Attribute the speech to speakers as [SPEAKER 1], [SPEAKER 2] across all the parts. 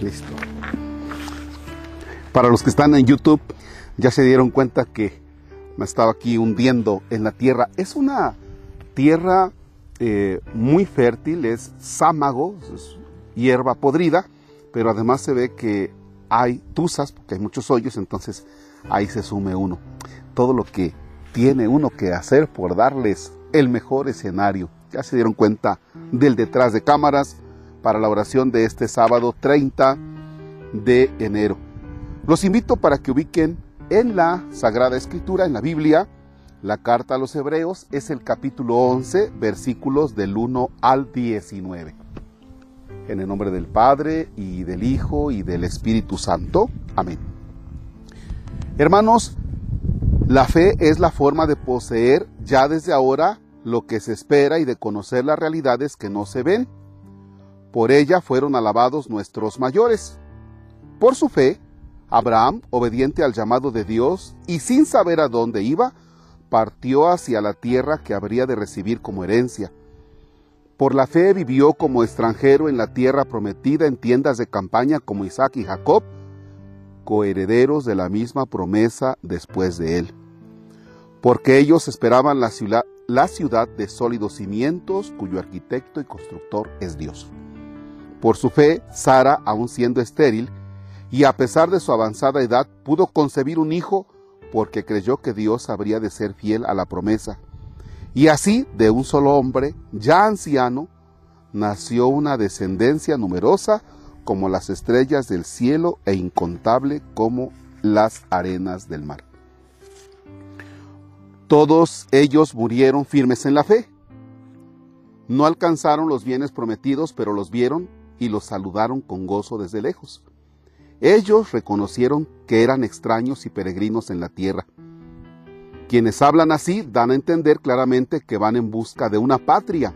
[SPEAKER 1] Listo. Para los que están en YouTube, ya se dieron cuenta que me estaba aquí hundiendo en la tierra. Es una tierra eh, muy fértil, es sámago, es hierba podrida, pero además se ve que hay tuzas, porque hay muchos hoyos, entonces ahí se sume uno. Todo lo que tiene uno que hacer por darles el mejor escenario. Ya se dieron cuenta del detrás de cámaras para la oración de este sábado 30 de enero. Los invito para que ubiquen en la Sagrada Escritura, en la Biblia, la carta a los Hebreos es el capítulo 11, versículos del 1 al 19. En el nombre del Padre y del Hijo y del Espíritu Santo. Amén. Hermanos, la fe es la forma de poseer ya desde ahora lo que se espera y de conocer las realidades que no se ven. Por ella fueron alabados nuestros mayores. Por su fe, Abraham, obediente al llamado de Dios y sin saber a dónde iba, partió hacia la tierra que habría de recibir como herencia. Por la fe vivió como extranjero en la tierra prometida en tiendas de campaña como Isaac y Jacob, coherederos de la misma promesa después de él. Porque ellos esperaban la ciudad, la ciudad de sólidos cimientos, cuyo arquitecto y constructor es Dios. Por su fe, Sara, aun siendo estéril, y a pesar de su avanzada edad, pudo concebir un hijo porque creyó que Dios habría de ser fiel a la promesa. Y así, de un solo hombre, ya anciano, nació una descendencia numerosa como las estrellas del cielo e incontable como las arenas del mar. Todos ellos murieron firmes en la fe. No alcanzaron los bienes prometidos, pero los vieron y los saludaron con gozo desde lejos. Ellos reconocieron que eran extraños y peregrinos en la tierra. Quienes hablan así dan a entender claramente que van en busca de una patria,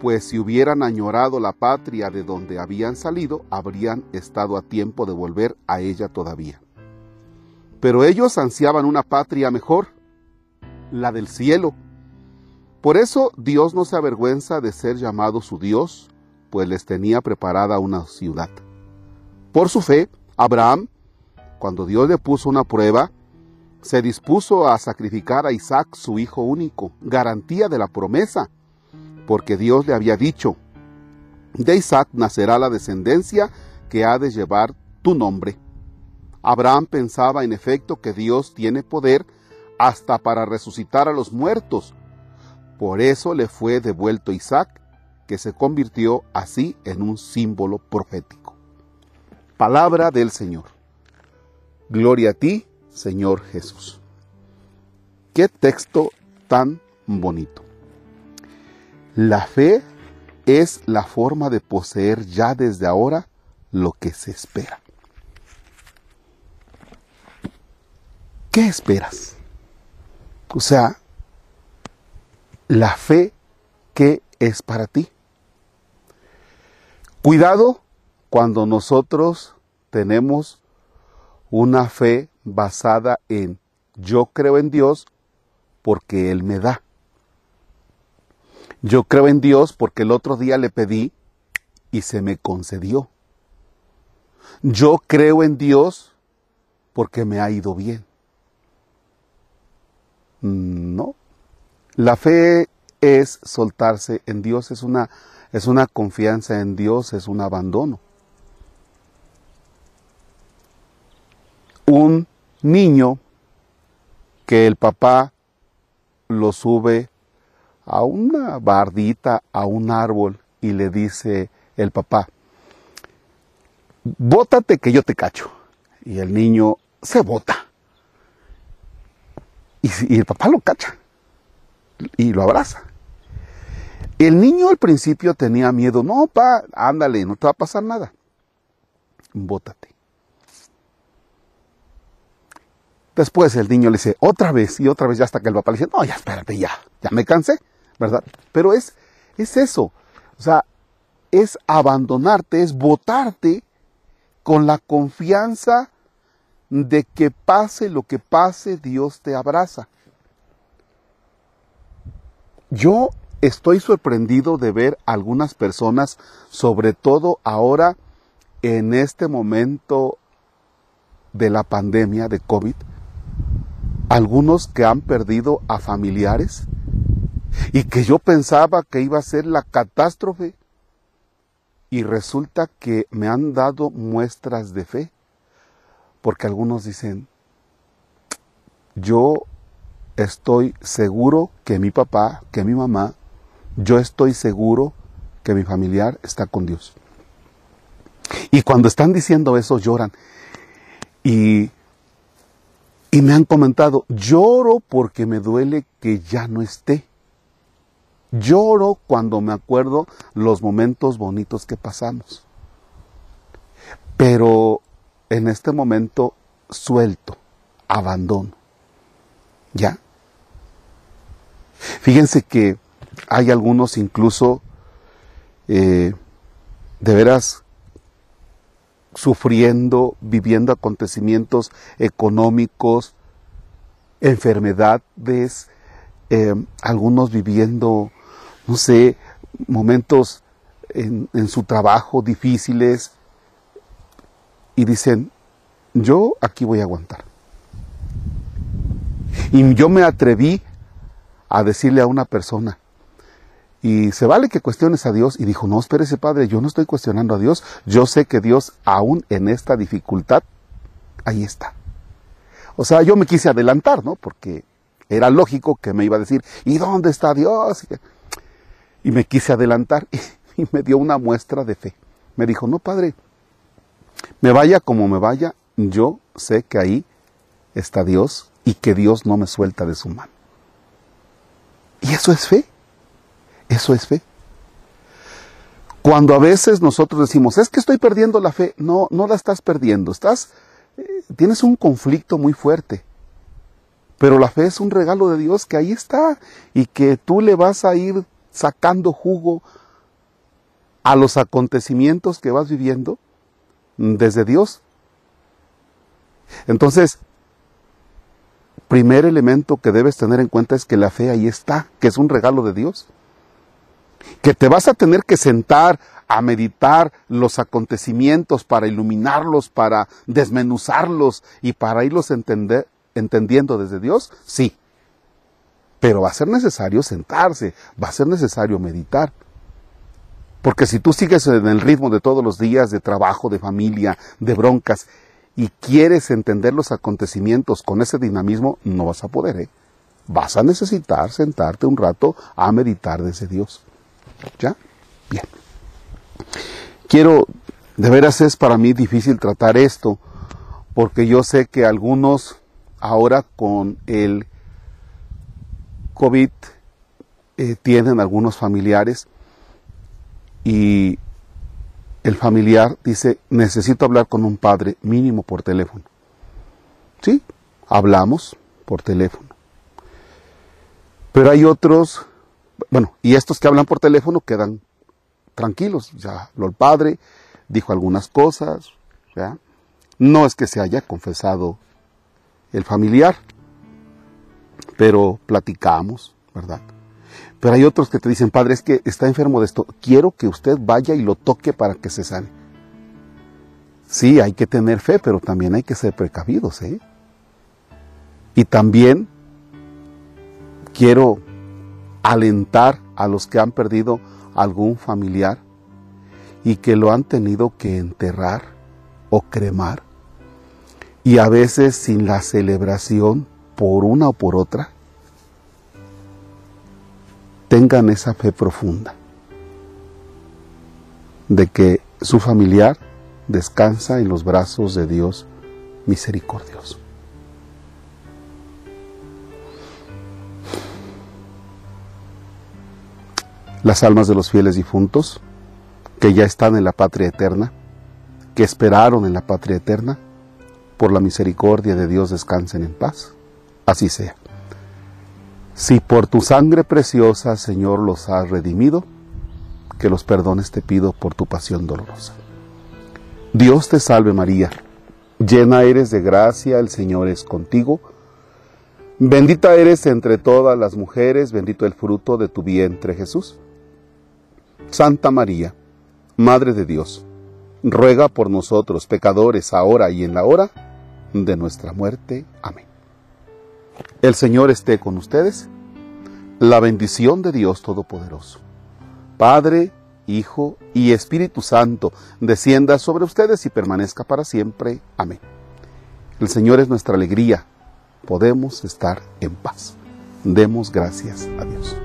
[SPEAKER 1] pues si hubieran añorado la patria de donde habían salido, habrían estado a tiempo de volver a ella todavía. Pero ellos ansiaban una patria mejor, la del cielo. Por eso Dios no se avergüenza de ser llamado su Dios, pues les tenía preparada una ciudad. Por su fe, Abraham, cuando Dios le puso una prueba, se dispuso a sacrificar a Isaac, su hijo único, garantía de la promesa, porque Dios le había dicho, de Isaac nacerá la descendencia que ha de llevar tu nombre. Abraham pensaba en efecto que Dios tiene poder hasta para resucitar a los muertos. Por eso le fue devuelto Isaac, que se convirtió así en un símbolo profético. Palabra del Señor. Gloria a ti, Señor Jesús. Qué texto tan bonito. La fe es la forma de poseer ya desde ahora lo que se espera. ¿Qué esperas? O sea, la fe, ¿qué es para ti? Cuidado cuando nosotros tenemos una fe basada en yo creo en Dios porque Él me da. Yo creo en Dios porque el otro día le pedí y se me concedió. Yo creo en Dios porque me ha ido bien. No. La fe es soltarse en Dios, es una, es una confianza en Dios, es un abandono. un niño que el papá lo sube a una bardita, a un árbol, y le dice el papá, bótate que yo te cacho. Y el niño se bota. Y, el papá lo cacha y lo abraza. El niño al principio tenía miedo, no, pa, ándale, no te va a pasar nada. Bótate. Después el niño le dice otra vez y otra vez ya hasta que el papá le dice, no, ya espérate, ya, ya me cansé, ¿verdad? Pero es, es eso, o sea, es abandonarte, es votarte con la confianza de que pase lo que pase, Dios te abraza. Yo estoy sorprendido de ver algunas personas, sobre todo ahora en este momento de la pandemia de COVID, algunos que han perdido a familiares y que yo pensaba que iba a ser la catástrofe y resulta que me han dado muestras de fe, porque algunos dicen, yo estoy seguro que mi papá, que mi mamá, yo estoy seguro que mi familiar está con Dios. Y cuando están diciendo eso lloran. Y, y me han comentado, lloro porque me duele que ya no esté. Lloro cuando me acuerdo los momentos bonitos que pasamos. Pero en este momento suelto, abandono. ¿Ya? Fíjense que hay algunos incluso eh, de veras sufriendo, viviendo acontecimientos económicos, enfermedades, eh, algunos viviendo, no sé, momentos en, en su trabajo difíciles y dicen, yo aquí voy a aguantar. Y yo me atreví a decirle a una persona, y se vale que cuestiones a Dios. Y dijo, no, espérese padre, yo no estoy cuestionando a Dios. Yo sé que Dios, aún en esta dificultad, ahí está. O sea, yo me quise adelantar, ¿no? Porque era lógico que me iba a decir, ¿y dónde está Dios? Y me quise adelantar y, me dio una muestra de fe. Me dijo, no, padre, me vaya como me vaya, yo sé que ahí está Dios y que Dios no me suelta de su mano. Y eso es fe. Eso es fe. Cuando a veces nosotros decimos, es que estoy perdiendo la fe, no, no la estás perdiendo, estás, eh, tienes un conflicto muy fuerte. Pero la fe es un regalo de Dios que ahí está y que tú le vas a ir sacando jugo a los acontecimientos que vas viviendo desde Dios. Entonces, primer elemento que debes tener en cuenta es que la fe ahí está, que es un regalo de Dios que te vas a tener que sentar a meditar los acontecimientos para iluminarlos, para desmenuzarlos y para irlos entendiendo desde Dios, sí. Pero va a ser necesario sentarse, va a ser necesario meditar. Porque si tú sigues en el ritmo de todos los días de trabajo, de familia, de broncas, y quieres entender los acontecimientos con ese dinamismo, no vas a poder. ¿eh? Vas a necesitar sentarte un rato a meditar desde Dios. ¿Ya? Bien. Quiero, de veras es para mí difícil tratar esto, porque yo sé que algunos ahora con el COVID eh, tienen algunos familiares y el familiar dice, necesito hablar con un padre mínimo por teléfono. Sí, hablamos por teléfono. Pero hay otros bueno, y estos que hablan por teléfono quedan tranquilos, ya habló el padre, dijo algunas cosas. No es que se haya confesado el familiar, pero platicamos, ¿verdad? Pero hay otros que te dicen, padre, es que está enfermo de esto, quiero que usted vaya y lo toque para que se sane. Sí, hay que tener fe, pero también hay que ser precavidos, ¿eh? Y también quiero alentar a los que han perdido algún familiar y que lo han tenido que enterrar o cremar y a veces sin la celebración por una o por otra, tengan esa fe profunda de que su familiar descansa en los brazos de Dios misericordioso. Las almas de los fieles difuntos, que ya están en la patria eterna, que esperaron en la patria eterna, por la misericordia de Dios descansen en paz. Así sea. Si por tu sangre preciosa, Señor, los has redimido, que los perdones te pido por tu pasión dolorosa. Dios te salve María, llena eres de gracia, el Señor es contigo. Bendita eres entre todas las mujeres, bendito el fruto de tu vientre Jesús. Santa María, Madre de Dios, ruega por nosotros pecadores, ahora y en la hora de nuestra muerte. Amén. El Señor esté con ustedes. La bendición de Dios Todopoderoso, Padre, Hijo y Espíritu Santo, descienda sobre ustedes y permanezca para siempre. Amén. El Señor es nuestra alegría. Podemos estar en paz. Demos gracias a Dios.